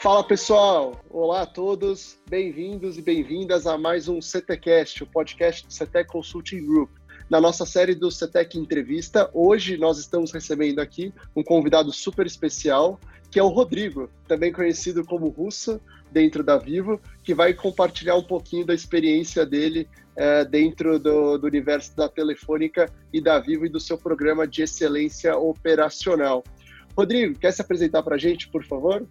Fala pessoal, olá a todos, bem-vindos e bem-vindas a mais um CTcast, o podcast do CT Consulting Group. Na nossa série do CETEC Entrevista, hoje nós estamos recebendo aqui um convidado super especial, que é o Rodrigo, também conhecido como Russo, dentro da Vivo, que vai compartilhar um pouquinho da experiência dele é, dentro do, do universo da Telefônica e da Vivo e do seu programa de excelência operacional. Rodrigo, quer se apresentar para a gente, por favor?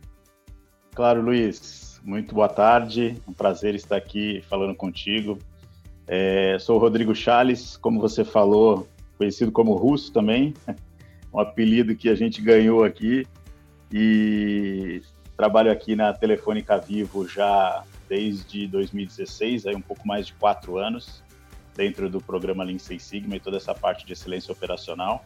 Claro, Luiz. Muito boa tarde. Um prazer estar aqui falando contigo. É, sou o Rodrigo Chales, como você falou, conhecido como Russo também, um apelido que a gente ganhou aqui. E trabalho aqui na Telefônica Vivo já desde 2016, aí um pouco mais de quatro anos, dentro do programa Lean Six Sigma e toda essa parte de excelência operacional.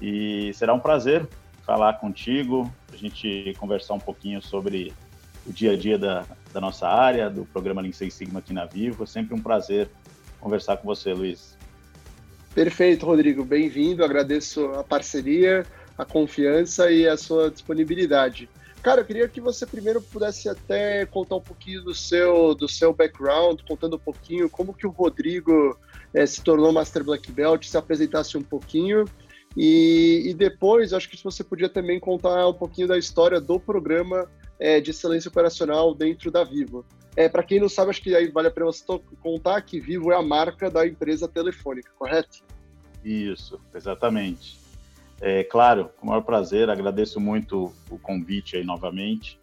E será um prazer falar contigo, a gente conversar um pouquinho sobre o dia a dia da, da nossa área, do programa Lean Sigma aqui na Vivo. É sempre um prazer conversar com você, Luiz. Perfeito, Rodrigo. Bem-vindo. Agradeço a parceria, a confiança e a sua disponibilidade. Cara, eu queria que você primeiro pudesse até contar um pouquinho do seu, do seu background, contando um pouquinho como que o Rodrigo é, se tornou Master Black Belt, se apresentasse um pouquinho e, e, depois, acho que você podia também contar um pouquinho da história do programa é, de excelência operacional dentro da Vivo. É, Para quem não sabe, acho que aí vale a pena você contar que Vivo é a marca da empresa telefônica, correto? Isso, exatamente. É, claro, com o maior prazer, agradeço muito o convite aí novamente.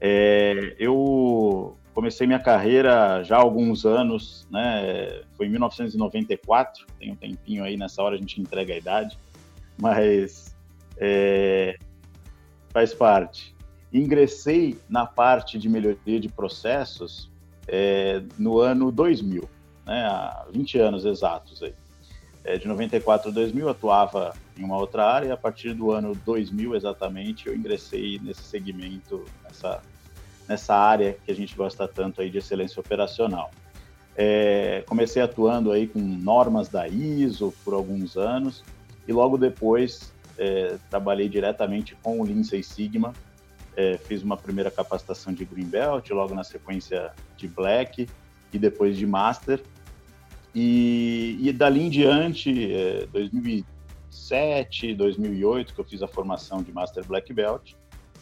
É, eu comecei minha carreira já há alguns anos, né? Foi em 1994, tem um tempinho aí, nessa hora a gente entrega a idade mas é, faz parte. Ingressei na parte de melhoria de processos é, no ano 2000, né, há 20 anos exatos. Aí. É, de 94 a 2000 atuava em uma outra área e a partir do ano 2000 exatamente eu ingressei nesse segmento, nessa, nessa área que a gente gosta tanto aí de excelência operacional. É, comecei atuando aí com normas da ISO por alguns anos, e logo depois é, trabalhei diretamente com o Lean Six Sigma, é, fiz uma primeira capacitação de Green Belt, logo na sequência de Black e depois de Master. E, e dali em diante, é, 2007, 2008, que eu fiz a formação de Master Black Belt.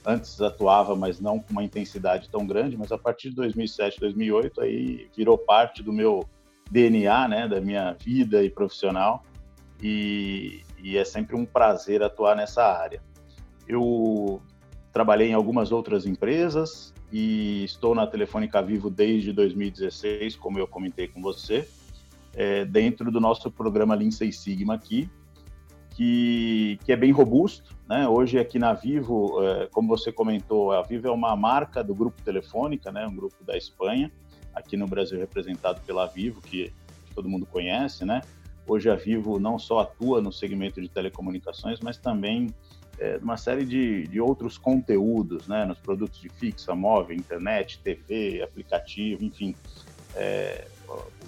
Antes atuava, mas não com uma intensidade tão grande, mas a partir de 2007, 2008, aí virou parte do meu DNA, né, da minha vida e profissional. E, e é sempre um prazer atuar nessa área. Eu trabalhei em algumas outras empresas e estou na Telefônica Vivo desde 2016, como eu comentei com você, é, dentro do nosso programa Lean Six Sigma aqui, que, que é bem robusto. Né? Hoje aqui na Vivo, é, como você comentou, a Vivo é uma marca do Grupo Telefônica, né? um grupo da Espanha, aqui no Brasil representado pela Vivo, que todo mundo conhece, né? Hoje a Vivo não só atua no segmento de telecomunicações, mas também é, uma série de, de outros conteúdos, né, nos produtos de fixa, móvel, internet, TV, aplicativo, enfim. É,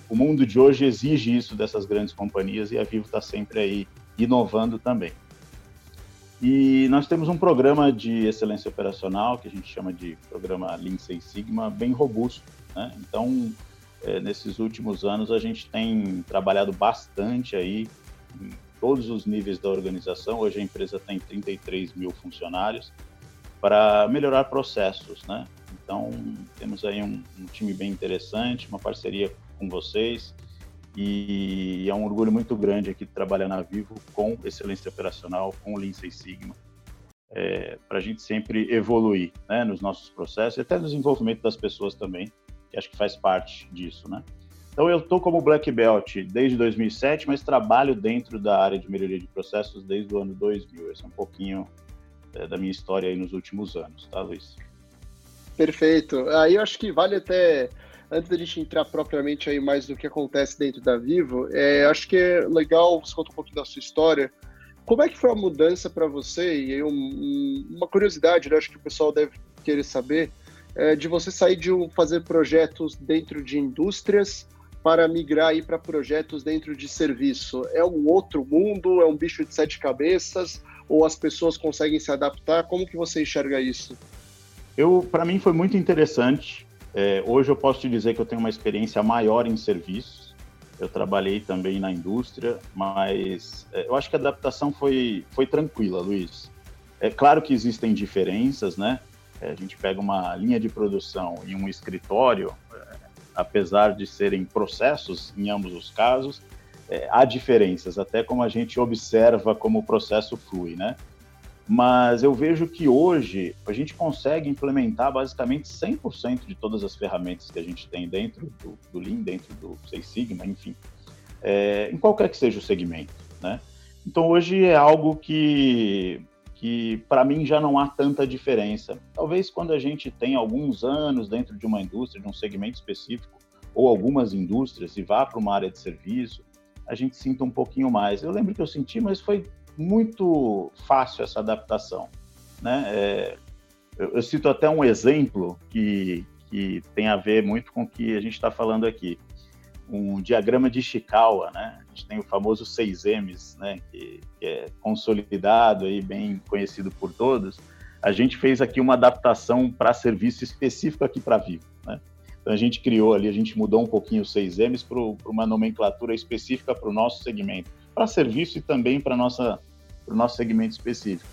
o mundo de hoje exige isso dessas grandes companhias e a Vivo está sempre aí inovando também. E nós temos um programa de excelência operacional que a gente chama de programa Lean Six Sigma, bem robusto. Né? Então, é, nesses últimos anos a gente tem trabalhado bastante aí em todos os níveis da organização. Hoje a empresa tem 33 mil funcionários para melhorar processos, né? Então temos aí um, um time bem interessante, uma parceria com vocês e é um orgulho muito grande aqui trabalhar na Vivo com excelência operacional, com Lean Six Sigma, é, para a gente sempre evoluir né, nos nossos processos e até no desenvolvimento das pessoas também, que acho que faz parte disso, né? Então eu estou como Black Belt desde 2007, mas trabalho dentro da área de melhoria de processos desde o ano 2000. Esse é um pouquinho é, da minha história aí nos últimos anos, tá, Luiz? Perfeito. Aí eu acho que vale até antes da gente entrar propriamente aí mais do que acontece dentro da Vivo, é, acho que é legal você contar um pouquinho da sua história. Como é que foi a mudança para você? E aí um, uma curiosidade, né? acho que o pessoal deve querer saber é, de você sair de um, fazer projetos dentro de indústrias para migrar para projetos dentro de serviço. É um outro mundo? É um bicho de sete cabeças? Ou as pessoas conseguem se adaptar? Como que você enxerga isso? Eu, para mim, foi muito interessante. É, hoje eu posso te dizer que eu tenho uma experiência maior em serviços. Eu trabalhei também na indústria, mas é, eu acho que a adaptação foi, foi tranquila, Luiz. É claro que existem diferenças, né? É, a gente pega uma linha de produção e um escritório, é, apesar de serem processos em ambos os casos, é, há diferenças, até como a gente observa como o processo flui, né? Mas eu vejo que hoje a gente consegue implementar basicamente 100% de todas as ferramentas que a gente tem dentro do, do Lean, dentro do Six Sigma, enfim, é, em qualquer que seja o segmento, né? Então hoje é algo que, que para mim já não há tanta diferença. Talvez quando a gente tem alguns anos dentro de uma indústria, de um segmento específico, ou algumas indústrias e vá para uma área de serviço, a gente sinta um pouquinho mais. Eu lembro que eu senti, mas foi muito fácil essa adaptação. Né? É, eu, eu, cito até um exemplo que, que tem a ver muito com o que a gente está falando aqui. Um diagrama de Ishikawa, né? A gente tem o famoso 6Ms, né? Que, que é consolidado aí, bem conhecido por todos. A gente fez aqui uma adaptação para serviço específico aqui para Vivo, né? Então a gente criou ali, a gente mudou um pouquinho os 6Ms para uma nomenclatura específica para o nosso segmento, para serviço e também para nossa para o nosso segmento específico.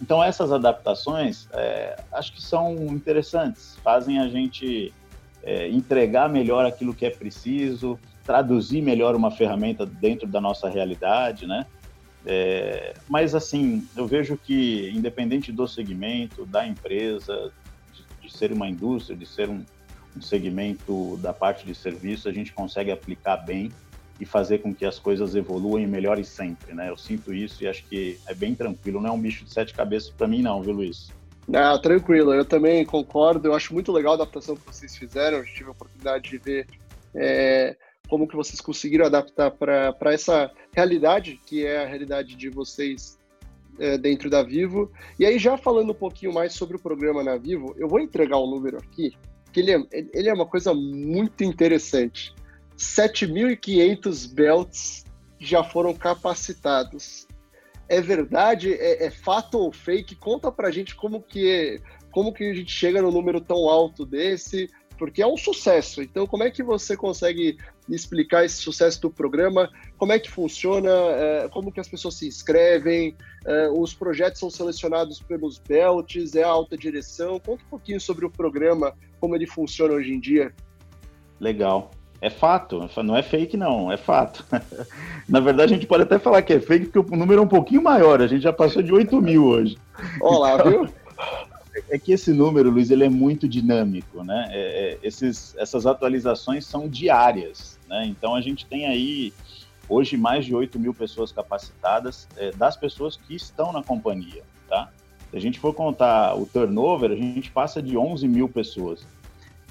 Então essas adaptações, é, acho que são interessantes, fazem a gente é, entregar melhor aquilo que é preciso, traduzir melhor uma ferramenta dentro da nossa realidade, né? É, mas assim, eu vejo que independente do segmento, da empresa, de, de ser uma indústria, de ser um, um segmento da parte de serviço, a gente consegue aplicar bem e fazer com que as coisas evoluam e melhorem sempre, né? Eu sinto isso e acho que é bem tranquilo, não é um bicho de sete cabeças para mim não, viu, Luiz? Não, tranquilo, eu também concordo, eu acho muito legal a adaptação que vocês fizeram, eu tive a oportunidade de ver é, como que vocês conseguiram adaptar para essa realidade, que é a realidade de vocês é, dentro da Vivo. E aí, já falando um pouquinho mais sobre o programa na Vivo, eu vou entregar um número aqui, que ele é, ele é uma coisa muito interessante. 7.500 belts já foram capacitados. É verdade? É, é, fato ou fake? Conta pra gente como que, como que a gente chega no número tão alto desse, porque é um sucesso. Então, como é que você consegue explicar esse sucesso do programa? Como é que funciona? É, como que as pessoas se inscrevem? É, os projetos são selecionados pelos belts? É a alta direção? Conta um pouquinho sobre o programa, como ele funciona hoje em dia. Legal. É fato, não é fake não, é fato. Na verdade, a gente pode até falar que é fake, porque o número é um pouquinho maior, a gente já passou de 8 mil hoje. Olá, então, viu? É que esse número, Luiz, ele é muito dinâmico, né? É, é, esses, essas atualizações são diárias, né? Então a gente tem aí hoje mais de 8 mil pessoas capacitadas é, das pessoas que estão na companhia, tá? Se a gente for contar o turnover, a gente passa de 11 mil pessoas.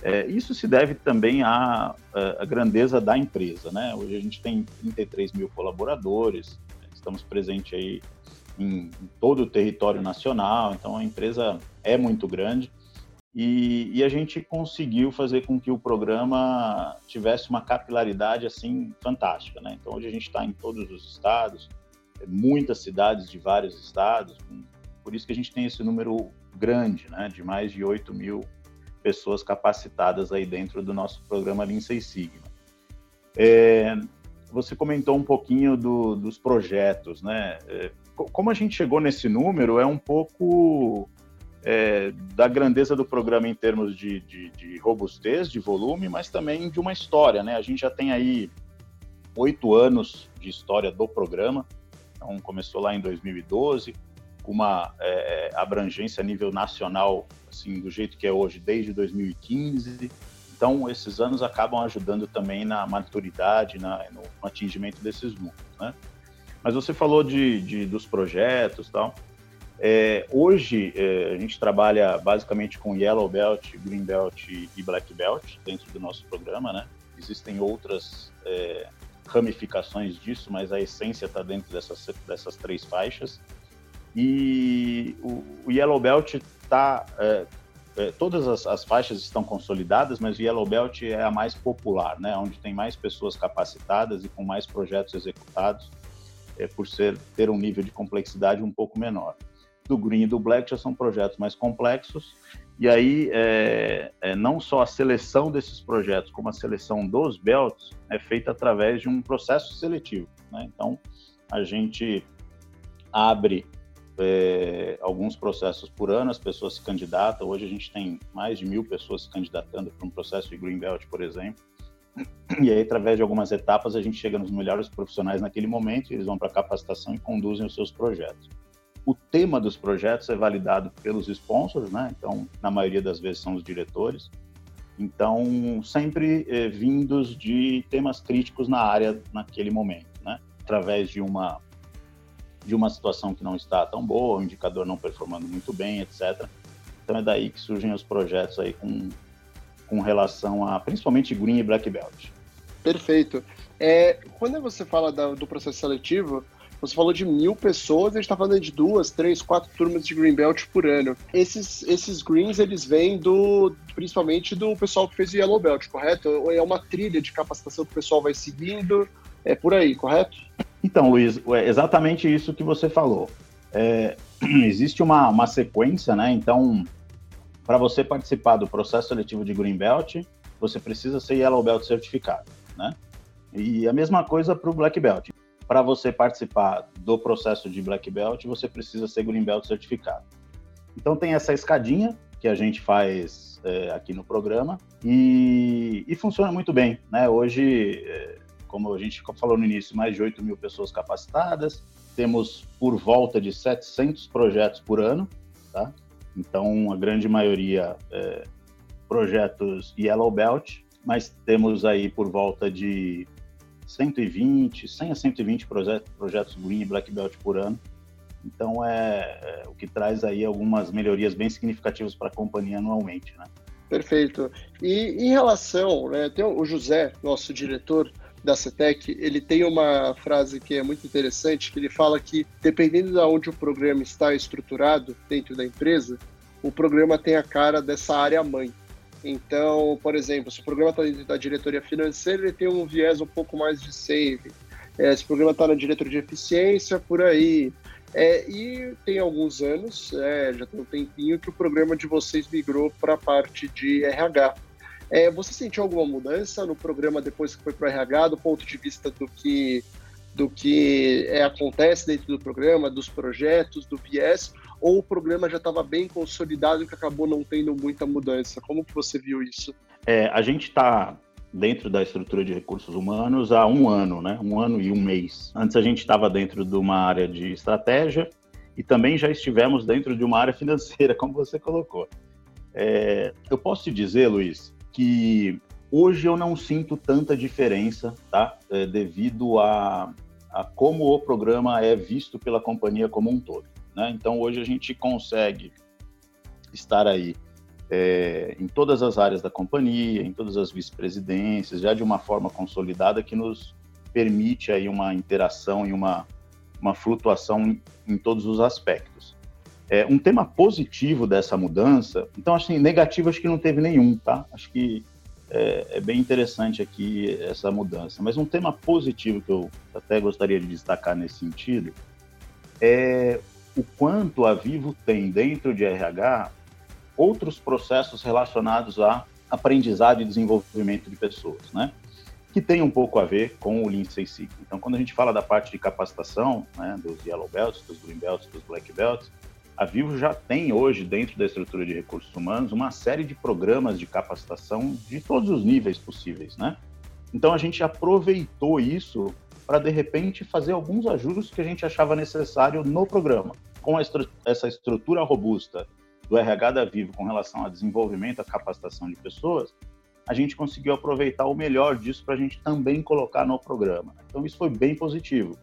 É, isso se deve também à, à, grandeza da empresa, né? Hoje a gente tem 33 mil colaboradores, estamos presentes aí em, em todo o território nacional, então a empresa é muito grande e, e, a gente conseguiu fazer com que o programa tivesse uma capilaridade assim fantástica, né? Então hoje a gente está em todos os estados, muitas cidades de vários estados, por isso que a gente tem esse número grande, né? De mais de 8 mil pessoas capacitadas aí dentro do nosso programa Lean Sigma. É, você comentou um pouquinho do, dos projetos, né? É, como a gente chegou nesse número é um pouco é, da grandeza do programa em termos de, de, de, robustez, de volume, mas também de uma história, né? A gente já tem aí oito anos de história do programa, então começou lá em 2012, com uma é, abrangência a nível nacional, assim, do jeito que é hoje, desde 2015. Então, esses anos acabam ajudando também na maturidade, na, no, atingimento desses números, né? Mas você falou de, de dos projetos tal. É, hoje, é, a gente trabalha basicamente com Yellow Belt, Green Belt e Black Belt dentro do nosso programa, né? Existem outras é, ramificações disso, mas a essência está dentro dessas, dessas três faixas. E o, o Yellow Belt está. É, é, todas as, as, faixas estão consolidadas, mas o Yellow Belt é a mais popular, né? onde tem mais pessoas capacitadas e com mais projetos executados, é, por ser ter um nível de complexidade um pouco menor. do Green e do Black já são projetos mais complexos, e aí é, é, não só a seleção desses projetos, como a seleção dos belts é feita através de um processo seletivo. Né? Então, a gente abre é, alguns processos por ano, as pessoas se candidatam. Hoje a gente tem mais de mil pessoas se candidatando para um processo de Green Belt, por exemplo. E aí, através de algumas etapas, a gente chega nos melhores profissionais naquele momento, eles vão para capacitação e conduzem os seus projetos. O tema dos projetos é validado pelos sponsors, né? Então, na maioria das vezes são os diretores. Então, sempre eh, vindos de temas críticos na área naquele momento, né? Através de uma de uma situação que não está tão boa, o indicador não performando muito bem, etc. Então é daí que surgem os projetos aí com, com relação a principalmente Green e Black Belt. Perfeito. É, quando você fala da, do processo seletivo, você falou de mil pessoas, a gente está falando de duas, três, quatro turmas de Greenbelt por ano. Esses, esses greens, eles vêm do, principalmente do pessoal que fez o Yellow Belt, correto? É uma trilha de capacitação que o pessoal vai seguindo? É por aí, correto? Então, Luiz, é exatamente isso que você falou. É, existe uma, uma sequência, né? Então, para você participar do processo seletivo de Greenbelt, você precisa ser Yellow Belt certificado, né? E a mesma coisa para o Black Belt para você participar do processo de Black Belt, você precisa ser Green Belt certificado. Então tem essa escadinha que a gente faz é, aqui no programa e, e, funciona muito bem. Né? Hoje, é, como a gente falou no início, mais de 8 mil pessoas capacitadas, temos por volta de 700 projetos por ano, tá? Então, a grande maioria é, projetos Yellow Belt, mas temos aí por volta de 120, 100 a 120 projetos, projetos Green e Black Belt por ano. Então, é, é o que traz aí algumas melhorias bem significativas para a companhia anualmente, né? Perfeito. E em relação, né, tem o José, nosso diretor da CETEC, ele tem uma frase que é muito interessante, que ele fala que dependendo de onde o programa está estruturado dentro da empresa, o programa tem a cara dessa área mãe. Então, por exemplo, se o programa está dentro da diretoria financeira, ele tem um viés um pouco mais de saving. É, se o programa está na diretoria de eficiência, por aí. É, e tem alguns anos, é, já tem um tempinho, que o programa de vocês migrou para a parte de RH. É, você sentiu alguma mudança no programa depois que foi para o RH, do ponto de vista do que, do que é, acontece dentro do programa, dos projetos, do viés, ou o problema já estava bem consolidado e que acabou não tendo muita mudança? Como que você viu isso? É, a gente está dentro da estrutura de recursos humanos há um ano, né? Um ano e um mês. Antes a gente estava dentro de uma área de estratégia e também já estivemos dentro de uma área financeira, como você colocou. É, eu posso te dizer, Luiz, que hoje eu não sinto tanta diferença, tá? É, devido a, a como o programa é visto pela companhia como um todo. Né? Então, hoje a gente consegue estar aí é, em todas as áreas da companhia, em todas as vice-presidências, já de uma forma consolidada que nos permite aí uma interação e uma, uma flutuação em, em todos os aspectos. É, um tema positivo dessa mudança, então, assim, negativo acho que não teve nenhum, tá? Acho que é, é, bem interessante aqui essa mudança. Mas um tema positivo que eu até gostaria de destacar nesse sentido é o quanto a Vivo tem dentro de RH outros processos relacionados a aprendizado e desenvolvimento de pessoas, né? Que tem um pouco a ver com o Lean Six Sigma. Então, quando a gente fala da parte de capacitação, né, dos Yellow Belts, dos Green Belts, dos Black Belts, a Vivo já tem hoje, dentro da estrutura de recursos humanos, uma série de programas de capacitação de todos os níveis possíveis, né? Então, a gente aproveitou isso para de repente fazer alguns ajustes que a gente achava necessário no programa. Com essa estrutura robusta do RH da Vivo com relação a desenvolvimento, a capacitação de pessoas, a gente conseguiu aproveitar o melhor disso para a gente também colocar no programa. Então isso foi bem positivo.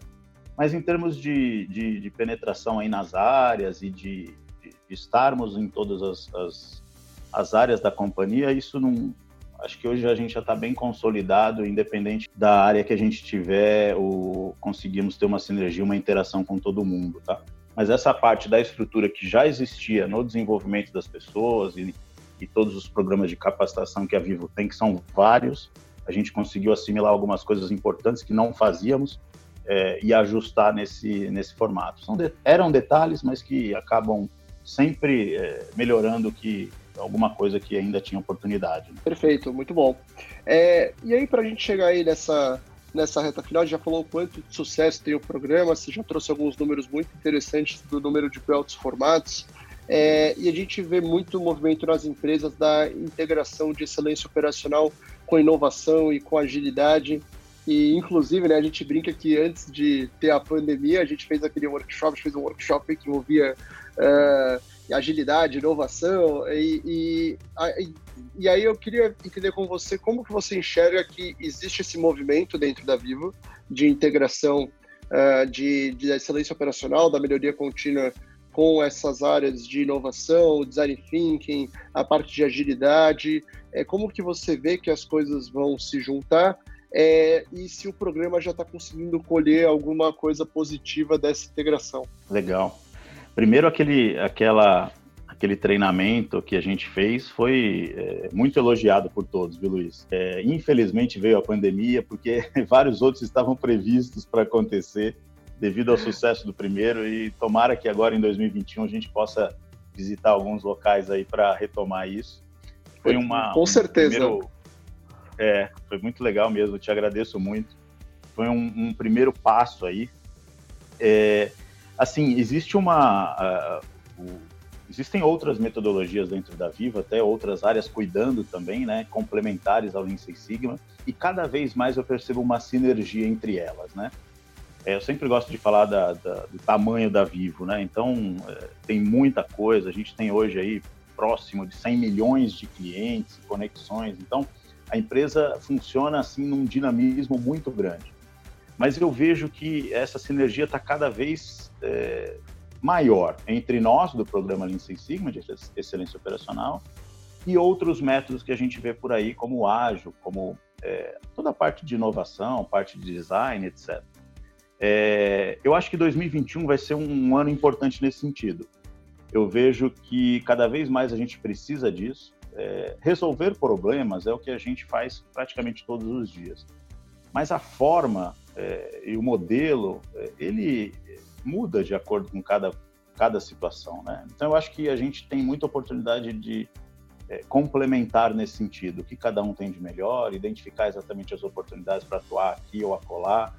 Mas em termos de, de, de penetração aí nas áreas e de, de, estarmos em todas as, as, as áreas da companhia, isso não, Acho que hoje a gente já está bem consolidado, independente da área que a gente tiver, ou conseguimos ter uma sinergia, uma interação com todo mundo, tá? Mas essa parte da estrutura que já existia no desenvolvimento das pessoas e, e todos os programas de capacitação que a Vivo tem, que são vários, a gente conseguiu assimilar algumas coisas importantes que não fazíamos é, e ajustar nesse, nesse formato. São de, eram detalhes, mas que acabam sempre é, melhorando que alguma coisa que ainda tinha oportunidade. Né? Perfeito, muito bom. É, e aí, para a gente chegar aí nessa, nessa reta final, já falou quanto de sucesso tem o programa, você já trouxe alguns números muito interessantes do número de belts formados, é, e a gente vê muito movimento nas empresas da integração de excelência operacional com inovação e com agilidade. E, inclusive, né, a gente brinca que antes de ter a pandemia, a gente fez aquele workshop, fez um workshop que envolvia uh, agilidade, inovação, e, e, e, aí eu queria entender com você como que você enxerga que existe esse movimento dentro da Vivo de integração uh, de, de excelência operacional, da melhoria contínua com essas áreas de inovação, design thinking, a parte de agilidade, é, como que você vê que as coisas vão se juntar é, e se o programa já está conseguindo colher alguma coisa positiva dessa integração. Legal. Primeiro, aquele, aquela, aquele treinamento que a gente fez foi é, muito elogiado por todos, viu, Luiz? É, infelizmente veio a pandemia, porque vários outros estavam previstos para acontecer devido ao sucesso do primeiro e tomara que agora em 2021 a gente possa visitar alguns locais aí para retomar isso. Foi uma com certeza. Um primeiro, é, foi muito legal mesmo. Te agradeço muito. Foi um, um primeiro passo aí. É, assim, existe uma uh, uh, existem outras metodologias dentro da Viva, até outras áreas cuidando também, né, complementares ao Lean Sigma, e cada vez mais eu percebo uma sinergia entre elas, né? É, eu sempre gosto de falar da, da, do tamanho da Vivo, né? Então, é, tem muita coisa. A gente tem hoje aí próximo de 100 milhões de clientes, conexões. Então, a empresa funciona assim num dinamismo muito grande. Mas eu vejo que essa sinergia está cada vez é, maior entre nós do programa Lean Six Sigma de excelência operacional e outros métodos que a gente vê por aí, como o ágil, como é, toda a parte de inovação, parte de design, etc. É, eu acho que 2021 vai ser um ano importante nesse sentido. Eu vejo que cada vez mais a gente precisa disso. É, resolver problemas é o que a gente faz praticamente todos os dias. Mas a forma é, e o modelo, é, ele muda de acordo com cada, cada situação. Né? Então, eu acho que a gente tem muita oportunidade de é, complementar nesse sentido, o que cada um tem de melhor, identificar exatamente as oportunidades para atuar aqui ou acolá,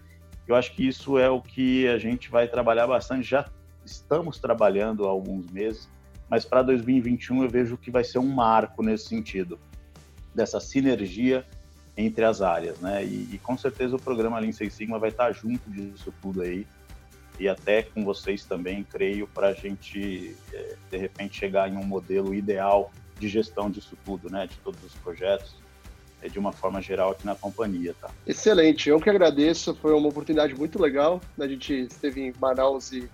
eu acho que isso é o que a gente vai trabalhar bastante. Já estamos trabalhando há alguns meses, mas para 2021 eu vejo que vai ser um marco nesse sentido, dessa sinergia entre as áreas, né? E, e com certeza o programa Lean Six Sigma vai estar junto disso tudo aí e até com vocês também, creio, para a gente é, de repente chegar em um modelo ideal de gestão disso tudo, né? De todos os projetos é, de uma forma geral aqui na companhia, tá? Excelente, eu que agradeço, foi uma oportunidade muito legal, a gente esteve em Manaus e,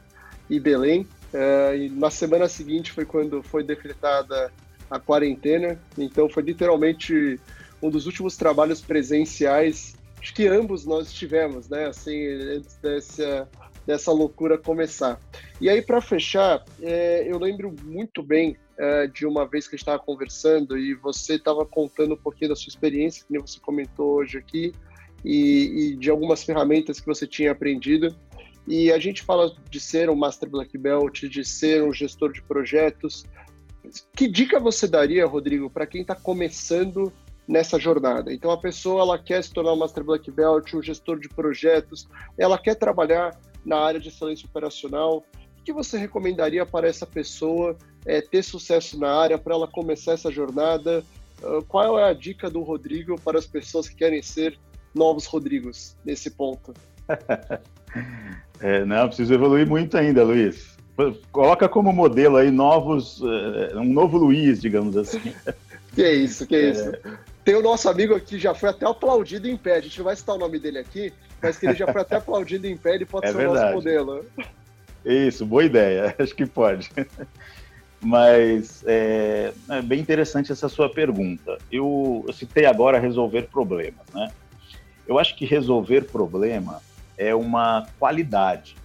e Belém, é, e na semana seguinte foi quando foi decretada a quarentena, então foi literalmente um dos últimos trabalhos presenciais, que ambos nós tivemos, né, assim, antes dessa, dessa loucura começar. E aí, para fechar, é, eu lembro muito bem é, de uma vez que a gente estava conversando e você estava contando um pouquinho da sua experiência, que você comentou hoje aqui, e, e, de algumas ferramentas que você tinha aprendido. E a gente fala de ser um Master Black Belt, de ser um gestor de projetos. Que dica você daria, Rodrigo, para quem está começando nessa jornada? Então, a pessoa ela quer se tornar um Master Black Belt, um gestor de projetos, ela quer trabalhar na área de excelência operacional, o que você recomendaria para essa pessoa é, ter sucesso na área, para ela começar essa jornada? Uh, qual é a dica do Rodrigo para as pessoas que querem ser novos Rodrigos nesse ponto? é, não, preciso evoluir muito ainda, Luiz. Coloca como modelo aí novos, uh, um novo Luiz, digamos assim. Que é isso, que é, é, isso. Tem o nosso amigo aqui, já foi até aplaudido em pé. A gente não vai citar o nome dele aqui, mas que ele já foi até aplaudido em pé, ele pode é ser verdade. o nosso modelo. Isso, boa ideia, acho que pode. Mas é, é, bem interessante essa sua pergunta. Eu, eu citei agora resolver problemas, né? Eu acho que resolver problema é uma qualidade.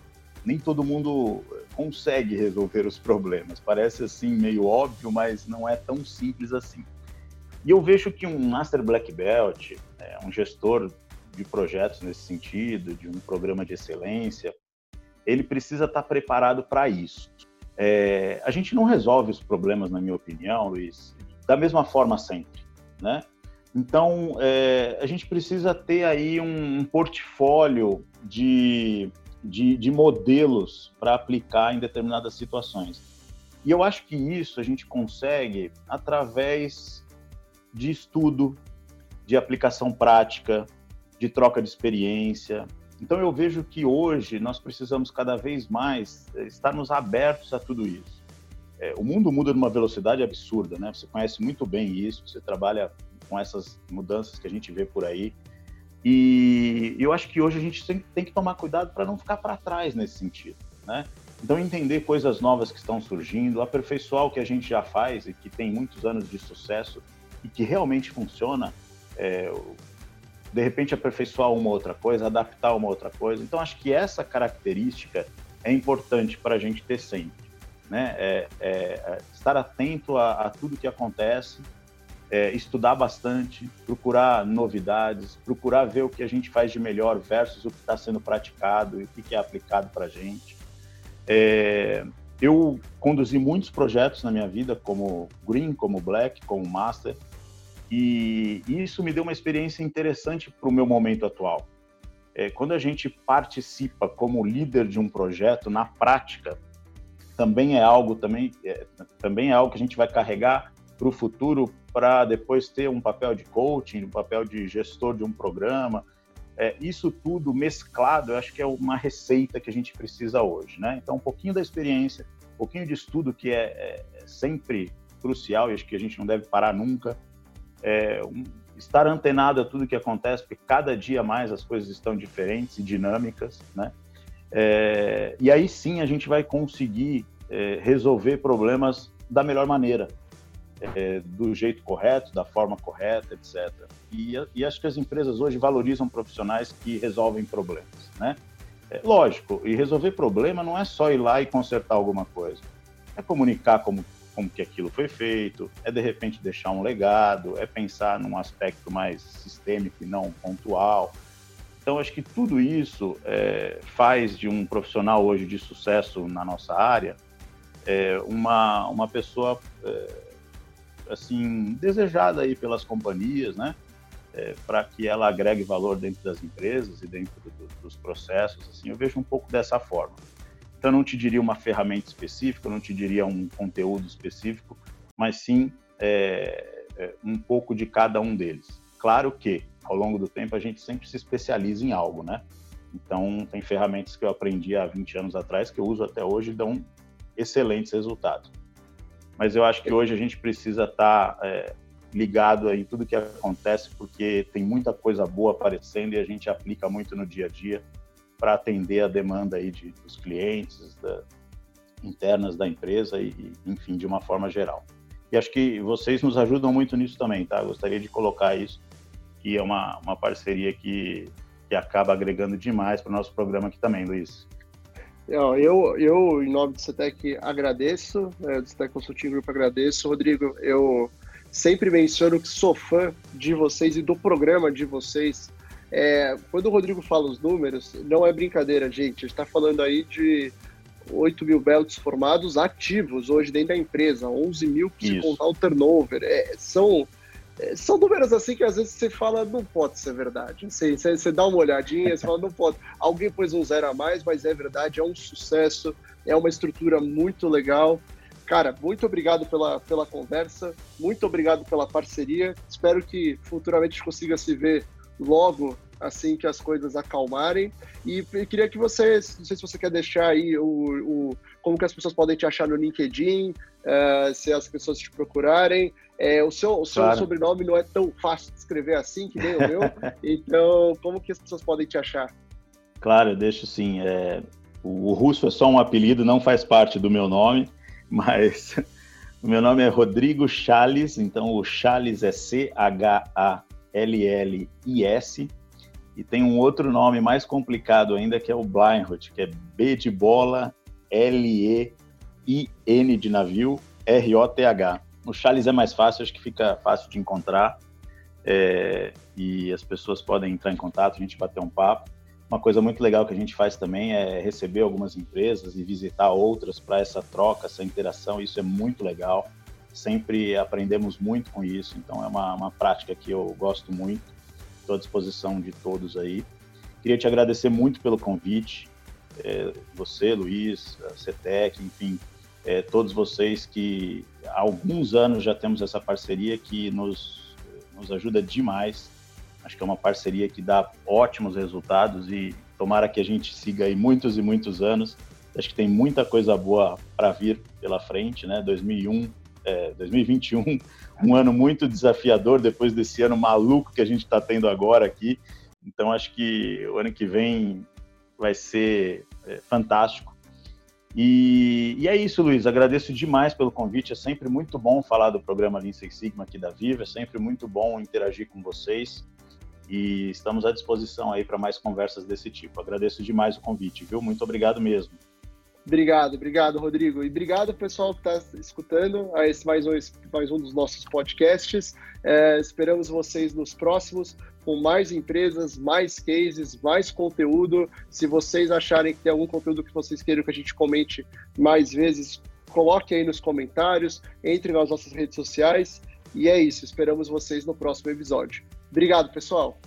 Nem todo mundo consegue resolver os problemas. Parece assim meio óbvio, mas não é tão simples assim. E eu vejo que um Master Black Belt, é, um gestor de projetos nesse sentido, de um programa de excelência, ele precisa estar preparado para isso. É, a gente não resolve os problemas, na minha opinião, Luiz, da mesma forma sempre, né? Então, é, a gente precisa ter aí um, um portfólio de, de, de modelos para aplicar em determinadas situações. E eu acho que isso a gente consegue através de estudo, de aplicação prática, de troca de experiência. Então eu vejo que hoje nós precisamos cada vez mais eh, estarmos abertos a tudo isso. É, o mundo muda numa velocidade absurda, né? Você conhece muito bem isso, você trabalha com essas mudanças que a gente vê por aí. E eu acho que hoje a gente tem, que tomar cuidado para não ficar para trás nesse sentido, né? Então, entender coisas novas que estão surgindo, aperfeiçoar o que a gente já faz e que tem muitos anos de sucesso e que realmente funciona, é, de repente aperfeiçoar uma outra coisa, adaptar uma outra coisa. Então, acho que essa característica é importante para a gente ter sempre. Né? É, é, é estar atento a, a, tudo que acontece, é, estudar bastante, procurar novidades, procurar ver o que a gente faz de melhor versus o que está sendo praticado e o que é aplicado para a gente. É, eu conduzi muitos projetos na minha vida, como Green, como Black, como Master, e isso me deu uma experiência interessante para o meu momento atual. É, quando a gente participa como líder de um projeto, na prática, também é algo também, é, também é algo que a gente vai carregar para o futuro para depois ter um papel de coaching, um papel de gestor de um programa, é, isso tudo mesclado, eu acho que é uma receita que a gente precisa hoje, né? Então, um pouquinho da experiência, um pouquinho de estudo que é, é, é sempre crucial e acho que a gente não deve parar nunca. É, um, estar antenado a tudo que acontece, porque cada dia mais as coisas estão diferentes e dinâmicas, né? É, e aí sim a gente vai conseguir é, resolver problemas da melhor maneira, é, do jeito correto, da forma correta, etc. E, e, acho que as empresas hoje valorizam profissionais que resolvem problemas, né? É, lógico, e resolver problema não é só ir lá e consertar alguma coisa. É comunicar como, como que aquilo foi feito, é de repente deixar um legado, é pensar num aspecto mais sistêmico e não pontual. Então, acho que tudo isso é, faz de um profissional hoje de sucesso na nossa área é, uma, uma pessoa é, assim desejada aí pelas companhias, né? É, para que ela agregue valor dentro das empresas e dentro do, dos processos, assim, eu vejo um pouco dessa forma. Então, eu não te diria uma ferramenta específica, eu não te diria um conteúdo específico, mas sim é, é, um pouco de cada um deles. Claro que, ao longo do tempo, a gente sempre se especializa em algo, né? Então, tem ferramentas que eu aprendi há 20 anos atrás que eu uso até hoje e dão excelentes resultados mas eu acho que hoje a gente precisa estar tá, é, ligado em tudo que acontece, porque tem muita coisa boa aparecendo e a gente aplica muito no dia a dia para atender a demanda aí de, dos clientes, da, internas da empresa e, enfim, de uma forma geral. E acho que vocês nos ajudam muito nisso também, tá? Gostaria de colocar isso, que é uma, uma parceria que, que acaba agregando demais para o nosso programa aqui também, Luiz. Eu, eu, em nome do CETEC, agradeço, é, do CETEC Consulting Group agradeço. Rodrigo, eu sempre menciono que sou fã de vocês e do programa de vocês. É, quando o Rodrigo fala os números, não é brincadeira, gente. A gente está falando aí de 8 mil belts formados ativos hoje dentro da empresa, 11 mil se contar o turnover. É, são é, são números assim que às vezes você fala, não pode ser verdade. Você, você, você dá uma olhadinha, você fala, não pode. Alguém pôs um zero a mais, mas é verdade, é um sucesso, é uma estrutura muito legal. Cara, muito obrigado pela, pela conversa, muito obrigado pela parceria. Espero que futuramente a gente consiga se ver logo assim que as coisas acalmarem. E queria que você, não sei se você quer deixar aí o, o como que as pessoas podem te achar no LinkedIn, uh, se as pessoas te procurarem. É, o seu, o seu claro. sobrenome não é tão fácil de escrever assim que nem o meu, então como que as pessoas podem te achar? Claro, eu deixo sim. É, o, o russo é só um apelido, não faz parte do meu nome, mas o meu nome é Rodrigo Chales, então o Chales é C-H-A-L-L-I-S, e tem um outro nome mais complicado ainda que é o Blindhut, que é B de bola, L-E-I-N de navio, R-O-T-H. No Charles é mais fácil, acho que fica fácil de encontrar. é, e as pessoas podem entrar em contato, a gente bater um papo. Uma coisa muito legal que a gente faz também é receber algumas empresas e visitar outras para essa troca, essa interação. Isso é muito legal. Sempre aprendemos muito com isso. Então é uma, uma prática que eu gosto muito. Estou à disposição de todos aí. Queria te agradecer muito pelo convite. É, você, Luiz, a CETEC, enfim, é, todos vocês que há alguns anos já temos essa parceria que nos, nos ajuda demais Acho que é uma parceria que dá ótimos resultados e tomara que a gente siga aí muitos e muitos anos. Acho que tem muita coisa boa para vir pela frente, né? 2001, é, 2021, um ano muito desafiador depois desse ano maluco que a gente está tendo agora aqui. Então acho que o ano que vem vai ser é, fantástico. E, e, é isso, Luiz. Agradeço demais pelo convite. É sempre muito bom falar do programa Lean Six Sigma aqui da Viva. É sempre muito bom interagir com vocês e estamos à disposição aí para mais conversas desse tipo. Agradeço demais o convite, viu? Muito obrigado mesmo. Obrigado, obrigado, Rodrigo. E obrigado, pessoal, que está escutando a esse mais um, mais um dos nossos podcasts. É, esperamos vocês nos próximos com mais empresas, mais cases, mais conteúdo. Se vocês acharem que tem algum conteúdo que vocês queiram que a gente comente mais vezes, coloque aí nos comentários, entre nas nossas redes sociais. E é isso, esperamos vocês no próximo episódio. Obrigado, pessoal.